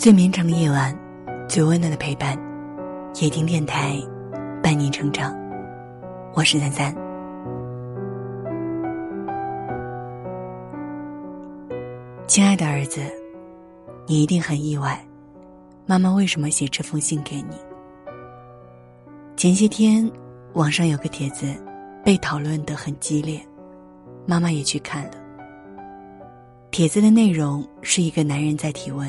最绵长的夜晚，最温暖的陪伴，夜听电台，伴你成长。我是三三。亲爱的儿子，你一定很意外，妈妈为什么写这封信给你？前些天，网上有个帖子被讨论的很激烈，妈妈也去看了。帖子的内容是一个男人在提问。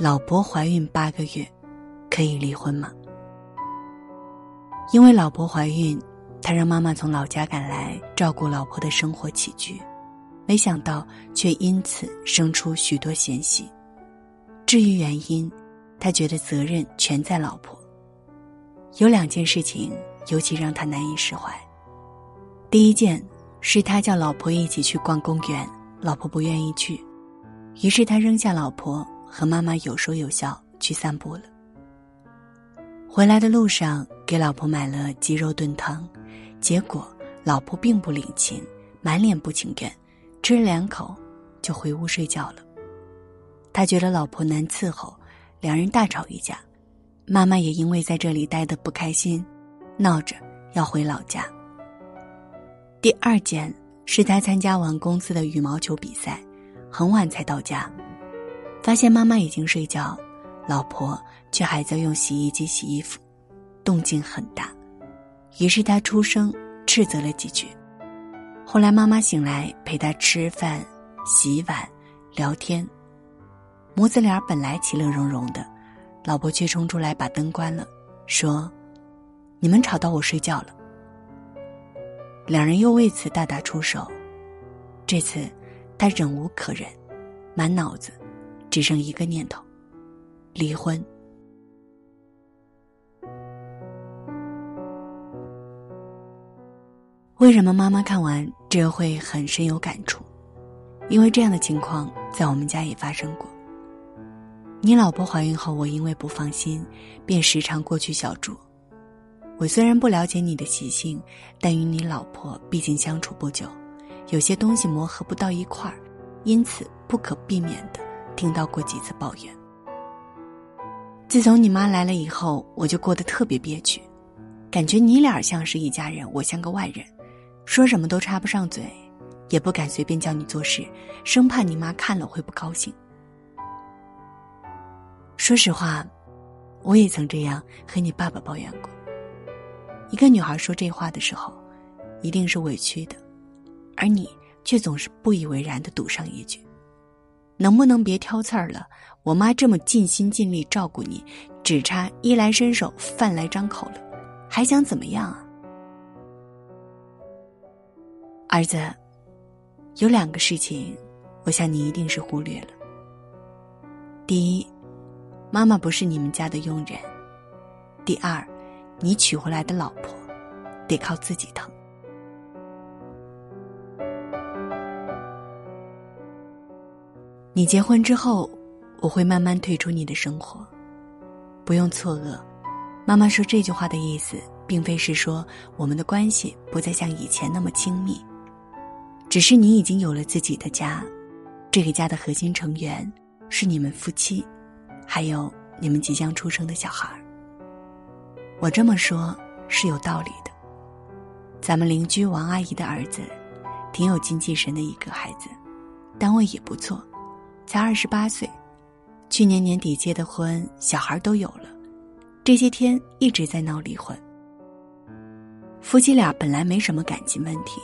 老婆怀孕八个月，可以离婚吗？因为老婆怀孕，他让妈妈从老家赶来照顾老婆的生活起居，没想到却因此生出许多嫌隙。至于原因，他觉得责任全在老婆。有两件事情尤其让他难以释怀。第一件是他叫老婆一起去逛公园，老婆不愿意去，于是他扔下老婆。和妈妈有说有笑去散步了。回来的路上，给老婆买了鸡肉炖汤，结果老婆并不领情，满脸不情愿，吃了两口就回屋睡觉了。他觉得老婆难伺候，两人大吵一架，妈妈也因为在这里待得不开心，闹着要回老家。第二件是他参加完公司的羽毛球比赛，很晚才到家。发现妈妈已经睡觉，老婆却还在用洗衣机洗衣服，动静很大。于是他出声斥责了几句。后来妈妈醒来陪他吃饭、洗碗、聊天，母子俩本来其乐融融的，老婆却冲出来把灯关了，说：“你们吵到我睡觉了。”两人又为此大打出手。这次他忍无可忍，满脑子。只剩一个念头：离婚。为什么妈妈看完这会很深有感触？因为这样的情况在我们家也发生过。你老婆怀孕后，我因为不放心，便时常过去小住。我虽然不了解你的习性，但与你老婆毕竟相处不久，有些东西磨合不到一块儿，因此不可避免的。听到过几次抱怨。自从你妈来了以后，我就过得特别憋屈，感觉你俩像是一家人，我像个外人，说什么都插不上嘴，也不敢随便叫你做事，生怕你妈看了会不高兴。说实话，我也曾这样和你爸爸抱怨过。一个女孩说这话的时候，一定是委屈的，而你却总是不以为然的赌上一句。能不能别挑刺儿了？我妈这么尽心尽力照顾你，只差衣来伸手、饭来张口了，还想怎么样啊？儿子，有两个事情，我想你一定是忽略了。第一，妈妈不是你们家的佣人；第二，你娶回来的老婆，得靠自己疼。你结婚之后，我会慢慢退出你的生活，不用错愕。妈妈说这句话的意思，并非是说我们的关系不再像以前那么亲密，只是你已经有了自己的家，这个家的核心成员是你们夫妻，还有你们即将出生的小孩儿。我这么说是有道理的。咱们邻居王阿姨的儿子，挺有精气神的一个孩子，单位也不错。才二十八岁，去年年底结的婚，小孩都有了，这些天一直在闹离婚。夫妻俩本来没什么感情问题，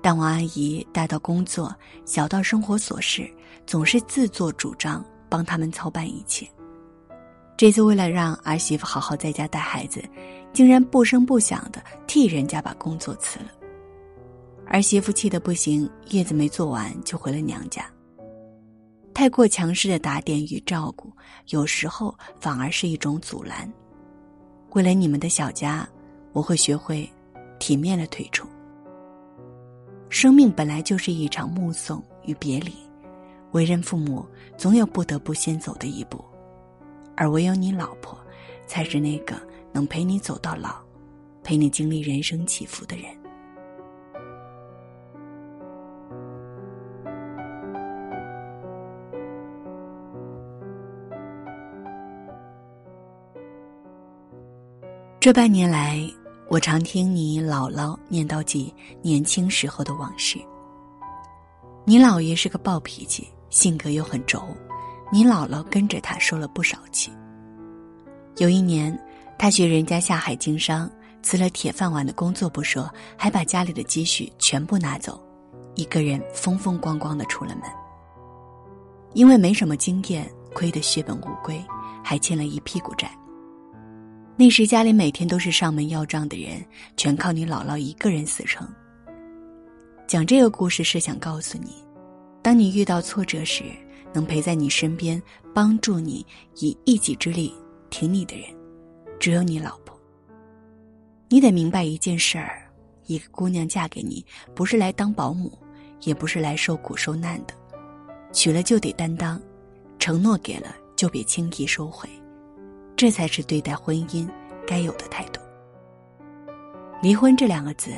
但王阿姨大到工作，小到生活琐事，总是自作主张帮他们操办一切。这次为了让儿媳妇好好在家带孩子，竟然不声不响的替人家把工作辞了。儿媳妇气得不行，月子没做完就回了娘家。太过强势的打点与照顾，有时候反而是一种阻拦。为了你们的小家，我会学会体面的退出。生命本来就是一场目送与别离，为人父母总有不得不先走的一步，而唯有你老婆，才是那个能陪你走到老，陪你经历人生起伏的人。这半年来，我常听你姥姥念叨起年轻时候的往事。你姥爷是个暴脾气，性格又很轴，你姥姥跟着他受了不少气。有一年，他学人家下海经商，辞了铁饭碗的工作不说，还把家里的积蓄全部拿走，一个人风风光光的出了门。因为没什么经验，亏得血本无归，还欠了一屁股债。那时家里每天都是上门要账的人，全靠你姥姥一个人死撑。讲这个故事是想告诉你，当你遇到挫折时，能陪在你身边、帮助你、以一己之力挺你的人，只有你老婆。你得明白一件事儿：一个姑娘嫁给你，不是来当保姆，也不是来受苦受难的。娶了就得担当，承诺给了就别轻易收回，这才是对待婚姻该有的态度。离婚这两个字，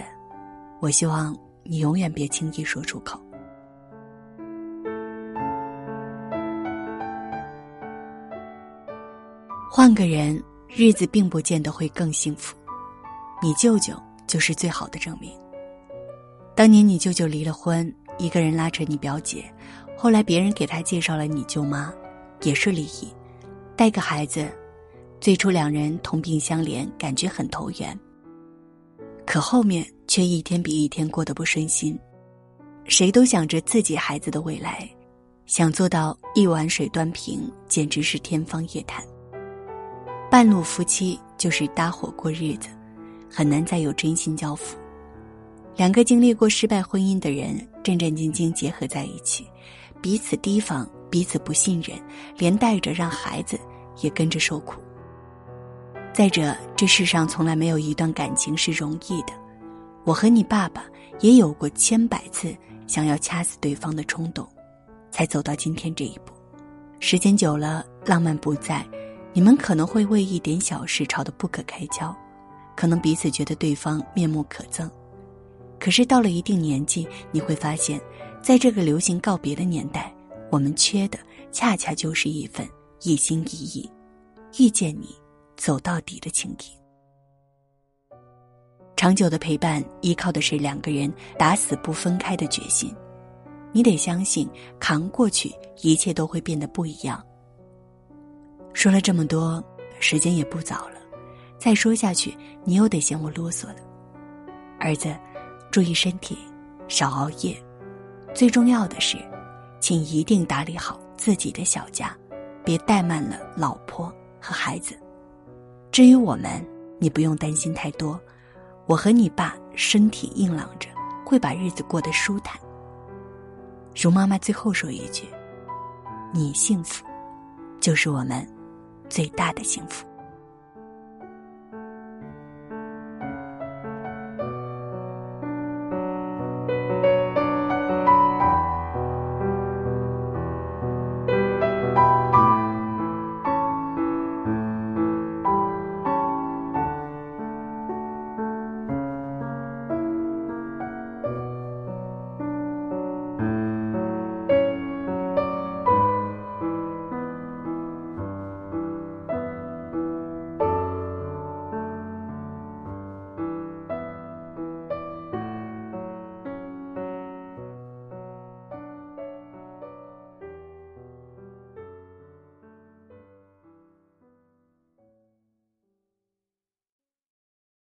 我希望你永远别轻易说出口。换个人，日子并不见得会更幸福。你舅舅就是最好的证明。当年你舅舅离了婚，一个人拉扯你表姐。后来别人给他介绍了你舅妈，也是离异，带个孩子。最初两人同病相怜，感觉很投缘。可后面却一天比一天过得不顺心，谁都想着自己孩子的未来，想做到一碗水端平，简直是天方夜谭。半路夫妻就是搭伙过日子，很难再有真心交付。两个经历过失败婚姻的人，战战兢兢结合在一起。彼此提防，彼此不信任，连带着让孩子也跟着受苦。再者，这世上从来没有一段感情是容易的。我和你爸爸也有过千百次想要掐死对方的冲动，才走到今天这一步。时间久了，浪漫不在，你们可能会为一点小事吵得不可开交，可能彼此觉得对方面目可憎。可是到了一定年纪，你会发现。在这个流行告别的年代，我们缺的恰恰就是一份一心一意、遇见你、走到底的情谊。长久的陪伴依靠的是两个人打死不分开的决心。你得相信，扛过去，一切都会变得不一样。说了这么多，时间也不早了，再说下去，你又得嫌我啰嗦了。儿子，注意身体，少熬夜。最重要的是，请一定打理好自己的小家，别怠慢了老婆和孩子。至于我们，你不用担心太多。我和你爸身体硬朗着，会把日子过得舒坦。如妈妈最后说一句：“你幸福，就是我们最大的幸福。”